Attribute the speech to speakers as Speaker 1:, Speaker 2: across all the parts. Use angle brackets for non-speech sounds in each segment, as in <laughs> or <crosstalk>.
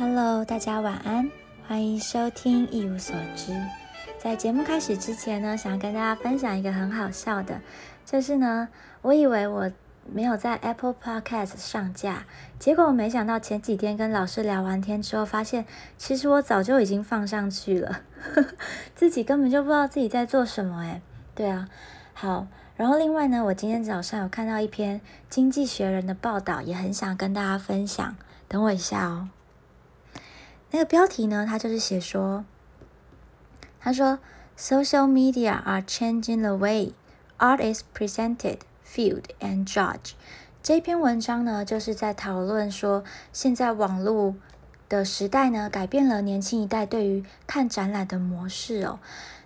Speaker 1: Hello，大家晚安，欢迎收听一无所知。在节目开始之前呢，想跟大家分享一个很好笑的，就是呢，我以为我没有在 Apple Podcast 上架，结果我没想到前几天跟老师聊完天之后，发现其实我早就已经放上去了，<laughs> 自己根本就不知道自己在做什么诶对啊，好，然后另外呢，我今天早上有看到一篇《经济学人》的报道，也很想跟大家分享，等我一下哦。那个标题呢，它就是写说，他说，Social media are changing the way art is presented, viewed and judged。这篇文章呢，就是在讨论说，现在网络的时代呢，改变了年轻一代对于看展览的模式哦，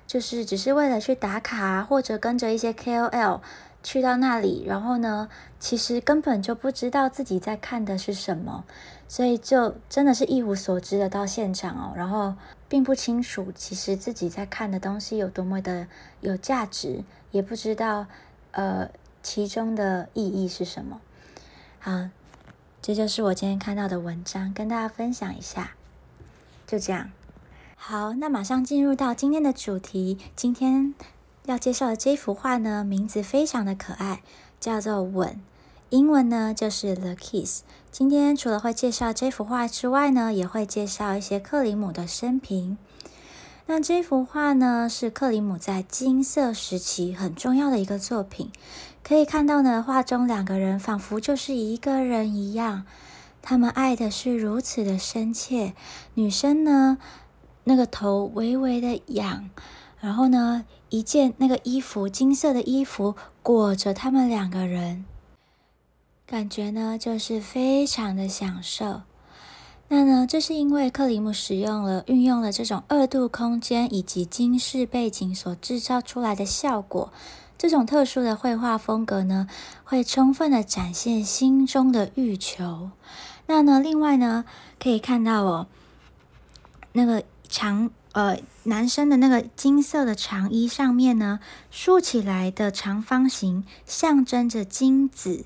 Speaker 1: 就是只是为了去打卡，或者跟着一些 KOL 去到那里，然后呢，其实根本就不知道自己在看的是什么。所以就真的是一无所知的到现场哦，然后并不清楚其实自己在看的东西有多么的有价值，也不知道呃其中的意义是什么。好，这就是我今天看到的文章，跟大家分享一下。就这样，好，那马上进入到今天的主题。今天要介绍的这幅画呢，名字非常的可爱，叫做《吻》。英文呢就是《The Kiss》。今天除了会介绍这幅画之外呢，也会介绍一些克里姆的生平。那这幅画呢，是克里姆在金色时期很重要的一个作品。可以看到呢，画中两个人仿佛就是一个人一样，他们爱的是如此的深切。女生呢，那个头微微的仰，然后呢，一件那个衣服，金色的衣服裹着他们两个人。感觉呢，就是非常的享受。那呢，这是因为克里姆使用了、运用了这种二度空间以及金饰背景所制造出来的效果。这种特殊的绘画风格呢，会充分的展现心中的欲求。那呢，另外呢，可以看到哦，那个长呃男生的那个金色的长衣上面呢，竖起来的长方形象征着精子。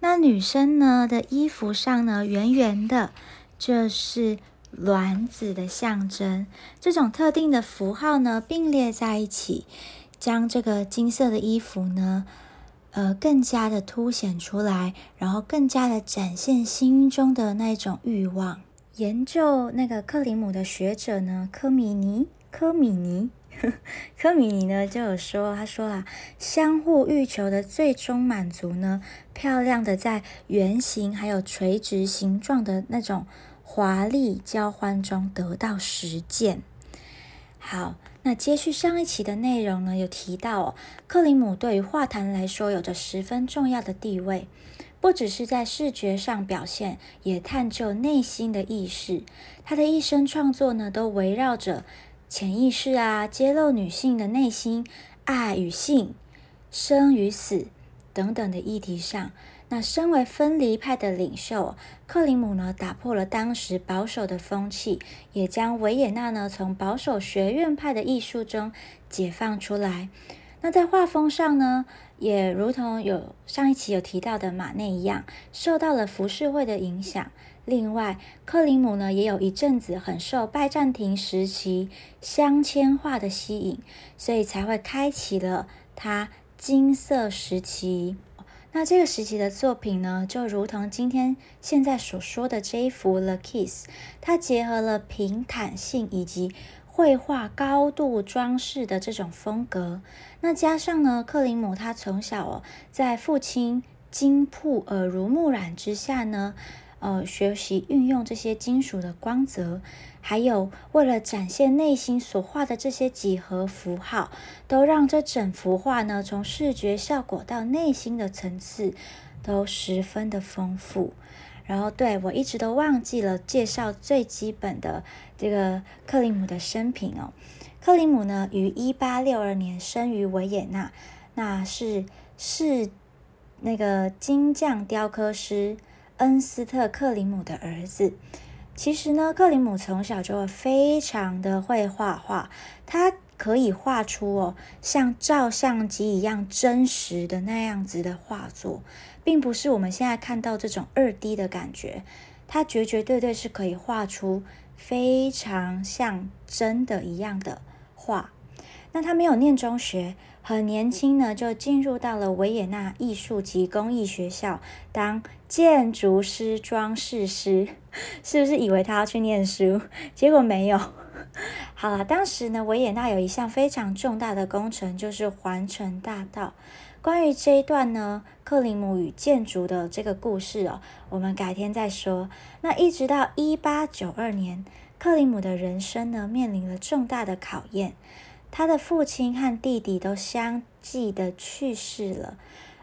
Speaker 1: 那女生呢的衣服上呢，圆圆的，这是卵子的象征。这种特定的符号呢，并列在一起，将这个金色的衣服呢，呃，更加的凸显出来，然后更加的展现心中的那种欲望。研究那个克里姆的学者呢，科米尼，科米尼。<laughs> 科米尼呢就有说，他说啊，相互欲求的最终满足呢，漂亮的在圆形还有垂直形状的那种华丽交欢中得到实践。好，那接续上一期的内容呢，有提到哦，克林姆对于画坛来说有着十分重要的地位，不只是在视觉上表现，也探究内心的意识。他的一生创作呢，都围绕着。潜意识啊，揭露女性的内心、爱与性、生与死等等的议题上，那身为分离派的领袖，克林姆呢，打破了当时保守的风气，也将维也纳呢从保守学院派的艺术中解放出来。那在画风上呢，也如同有上一期有提到的马内一样，受到了浮世绘的影响。另外，克林姆呢也有一阵子很受拜占庭时期镶嵌画的吸引，所以才会开启了他金色时期。那这个时期的作品呢，就如同今天现在所说的这一幅《The Kiss》，它结合了平坦性以及绘画高度装饰的这种风格。那加上呢，克林姆他从小哦在父亲金铺耳濡目染之下呢。呃，学习运用这些金属的光泽，还有为了展现内心所画的这些几何符号，都让这整幅画呢，从视觉效果到内心的层次都十分的丰富。然后，对我一直都忘记了介绍最基本的这个克林姆的生平哦。克林姆呢，于一八六二年生于维也纳，那是是那个金匠雕刻师。恩斯特·克林姆的儿子，其实呢，克林姆从小就非常的会画画，他可以画出哦像照相机一样真实的那样子的画作，并不是我们现在看到这种二 D 的感觉。他绝绝对对是可以画出非常像真的一样的画。那他没有念中学，很年轻呢就进入到了维也纳艺术及工艺学校当建筑师、装饰师，<laughs> 是不是以为他要去念书？<laughs> 结果没有。好了，当时呢，维也纳有一项非常重大的工程，就是环城大道。关于这一段呢，克林姆与建筑的这个故事哦，我们改天再说。那一直到一八九二年，克林姆的人生呢，面临了重大的考验。他的父亲和弟弟都相继的去世了，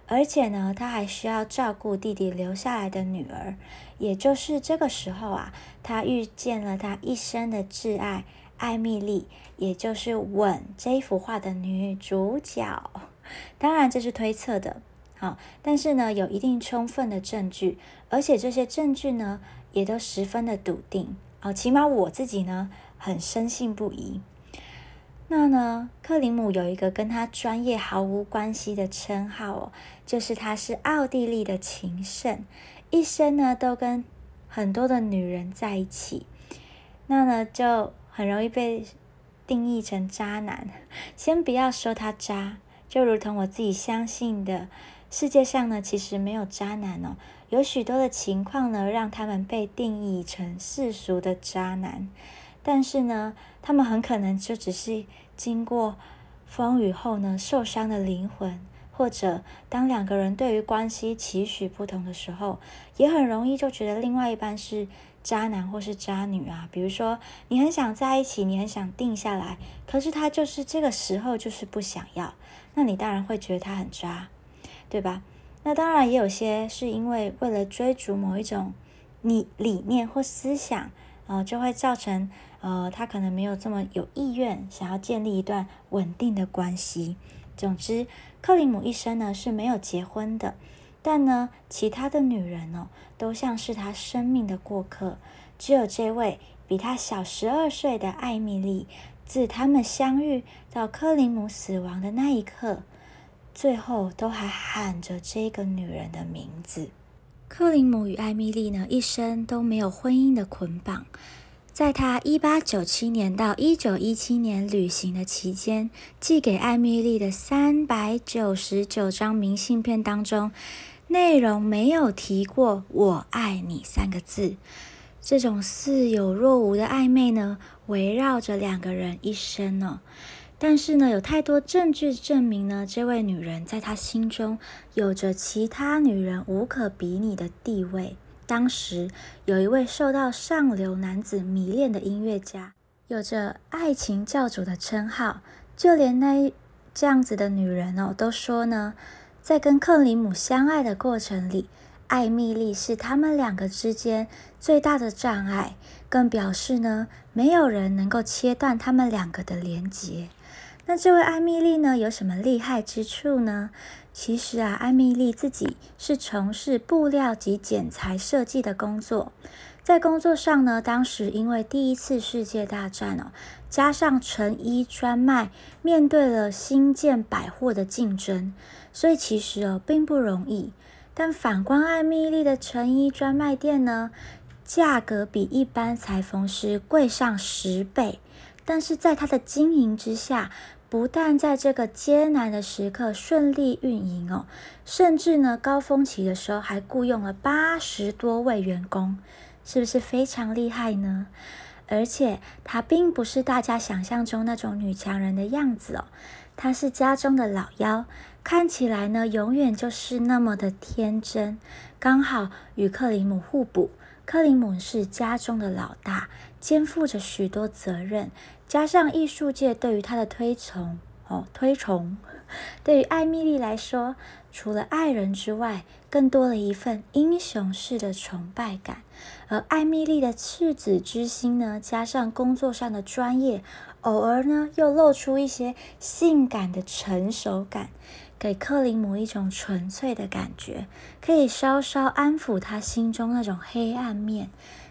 Speaker 1: 而且呢，他还需要照顾弟弟留下来的女儿。也就是这个时候啊，他遇见了他一生的挚爱艾米丽，也就是《吻》这幅画的女主角。当然这是推测的，好，但是呢，有一定充分的证据，而且这些证据呢，也都十分的笃定。哦，起码我自己呢，很深信不疑。那呢，克林姆有一个跟他专业毫无关系的称号哦，就是他是奥地利的情圣。一生呢都跟很多的女人在一起，那呢就很容易被定义成渣男。先不要说他渣，就如同我自己相信的，世界上呢其实没有渣男哦，有许多的情况呢让他们被定义成世俗的渣男，但是呢他们很可能就只是经过风雨后呢受伤的灵魂。或者，当两个人对于关系期许不同的时候，也很容易就觉得另外一半是渣男或是渣女啊。比如说，你很想在一起，你很想定下来，可是他就是这个时候就是不想要，那你当然会觉得他很渣，对吧？那当然也有些是因为为了追逐某一种你理念或思想，呃，就会造成呃他可能没有这么有意愿想要建立一段稳定的关系。总之，克林姆一生呢是没有结婚的，但呢，其他的女人哦，都像是他生命的过客。只有这位比他小十二岁的艾米丽，自他们相遇到克林姆死亡的那一刻，最后都还喊着这个女人的名字。克林姆与艾米丽呢，一生都没有婚姻的捆绑。在他一八九七年到一九一七年旅行的期间，寄给艾米丽的三百九十九张明信片当中，内容没有提过“我爱你”三个字。这种似有若无的暧昧呢，围绕着两个人一生呢。但是呢，有太多证据证明呢，这位女人在他心中有着其他女人无可比拟的地位。当时有一位受到上流男子迷恋的音乐家，有着“爱情教主”的称号。就连那这样子的女人哦，都说呢，在跟克里姆相爱的过程里，艾米丽是他们两个之间最大的障碍，更表示呢，没有人能够切断他们两个的连结。那这位艾米丽呢，有什么厉害之处呢？其实啊，艾米丽自己是从事布料及剪裁设计的工作。在工作上呢，当时因为第一次世界大战哦，加上成衣专卖面对了新建百货的竞争，所以其实哦并不容易。但反观艾米丽的成衣专卖店呢，价格比一般裁缝师贵上十倍，但是在她的经营之下。不但在这个艰难的时刻顺利运营哦，甚至呢高峰期的时候还雇佣了八十多位员工，是不是非常厉害呢？而且她并不是大家想象中那种女强人的样子哦，她是家中的老幺，看起来呢永远就是那么的天真，刚好与克里姆互补。克里姆是家中的老大，肩负着许多责任。加上艺术界对于他的推崇哦，推崇，对于艾米丽来说，除了爱人之外，更多了一份英雄式的崇拜感。而艾米丽的赤子之心呢，加上工作上的专业，偶尔呢又露出一些性感的成熟感，给克林姆一种纯粹的感觉，可以稍稍安抚他心中那种黑暗面。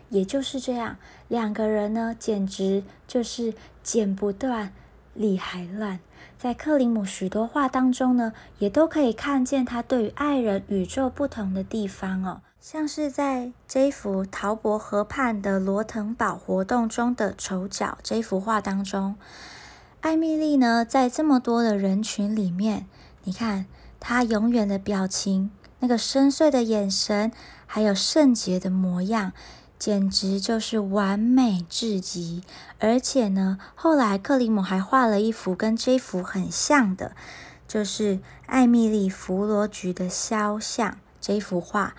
Speaker 1: 也就是这样，两个人呢，简直就是剪不断、理还乱。在克林姆许多画当中呢，也都可以看见他对于爱人与众不同的地方哦。像是在这幅陶博河畔的罗腾堡活动中的丑角这幅画当中，艾米丽呢，在这么多的人群里面，你看她永远的表情，那个深邃的眼神，还有圣洁的模样，简直就是完美至极。而且呢，后来克里姆还画了一幅跟这幅很像的，就是艾米丽弗罗菊的肖像这幅画。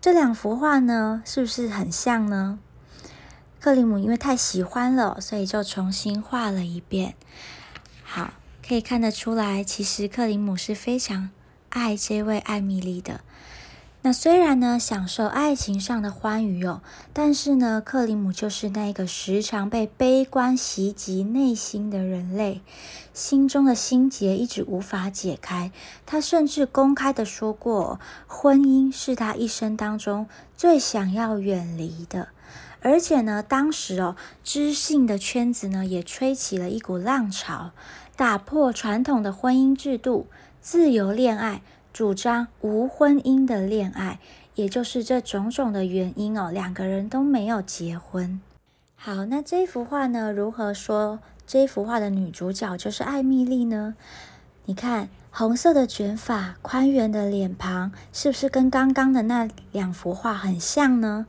Speaker 1: 这两幅画呢，是不是很像呢？克里姆因为太喜欢了，所以就重新画了一遍。好，可以看得出来，其实克里姆是非常爱这位艾米丽的。那虽然呢，享受爱情上的欢愉哦，但是呢，克里姆就是那个时常被悲观袭击内心的人类，心中的心结一直无法解开。他甚至公开的说过，婚姻是他一生当中最想要远离的。而且呢，当时哦，知性的圈子呢，也吹起了一股浪潮，打破传统的婚姻制度，自由恋爱。主张无婚姻的恋爱，也就是这种种的原因哦，两个人都没有结婚。好，那这幅画呢？如何说这幅画的女主角就是艾米丽呢？你看，红色的卷发，宽圆的脸庞，是不是跟刚刚的那两幅画很像呢？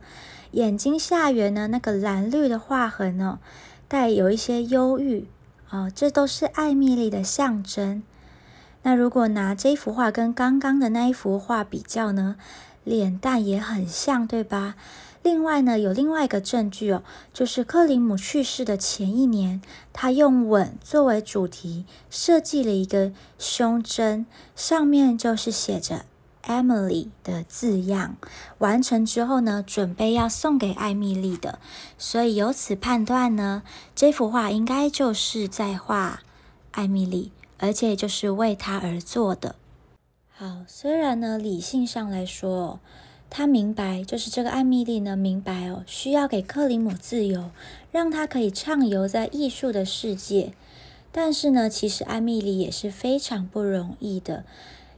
Speaker 1: 眼睛下缘呢，那个蓝绿的画痕呢，带有一些忧郁哦，这都是艾米丽的象征。那如果拿这幅画跟刚刚的那一幅画比较呢，脸蛋也很像，对吧？另外呢，有另外一个证据哦，就是克林姆去世的前一年，他用吻作为主题设计了一个胸针，上面就是写着 Emily 的字样。完成之后呢，准备要送给艾米丽的，所以由此判断呢，这幅画应该就是在画艾米丽。而且就是为他而做的。好，虽然呢，理性上来说，他明白，就是这个艾米丽呢，明白哦，需要给克林姆自由，让他可以畅游在艺术的世界。但是呢，其实艾米丽也是非常不容易的，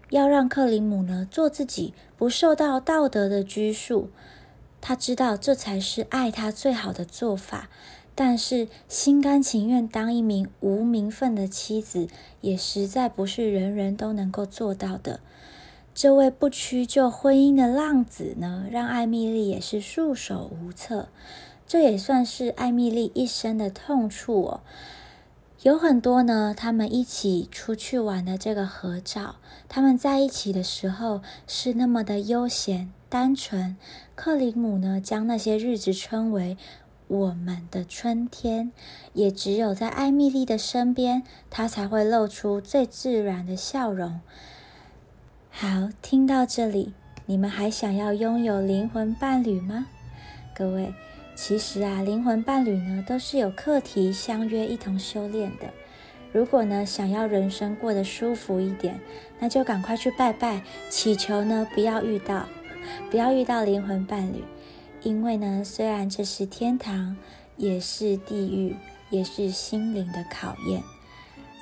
Speaker 1: 要让克林姆呢做自己，不受到道德的拘束。他知道这才是爱他最好的做法。但是心甘情愿当一名无名分的妻子，也实在不是人人都能够做到的。这位不屈就婚姻的浪子呢，让艾米丽也是束手无策。这也算是艾米丽一生的痛处哦。有很多呢，他们一起出去玩的这个合照，他们在一起的时候是那么的悠闲单纯。克林姆呢，将那些日子称为。我们的春天，也只有在艾米丽的身边，她才会露出最自然的笑容。好，听到这里，你们还想要拥有灵魂伴侣吗？各位，其实啊，灵魂伴侣呢，都是有课题相约一同修炼的。如果呢，想要人生过得舒服一点，那就赶快去拜拜，祈求呢，不要遇到，不要遇到灵魂伴侣。因为呢，虽然这是天堂，也是地狱，也是心灵的考验。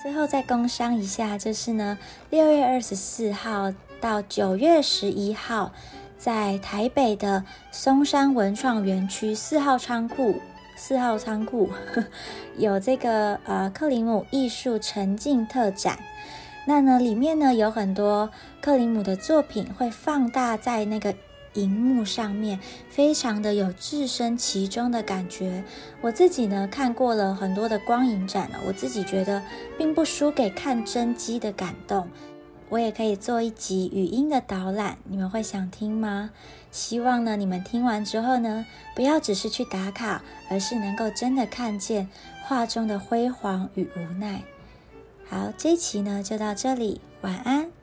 Speaker 1: 最后再工商一下，就是呢，六月二十四号到九月十一号，在台北的松山文创园区四号仓库，四号仓库 <laughs> 有这个呃克林姆艺术沉浸特展。那呢，里面呢有很多克林姆的作品会放大在那个。荧幕上面非常的有置身其中的感觉。我自己呢看过了很多的光影展了，我自己觉得并不输给看真机的感动。我也可以做一集语音的导览，你们会想听吗？希望呢你们听完之后呢，不要只是去打卡，而是能够真的看见画中的辉煌与无奈。好，这期呢就到这里，晚安。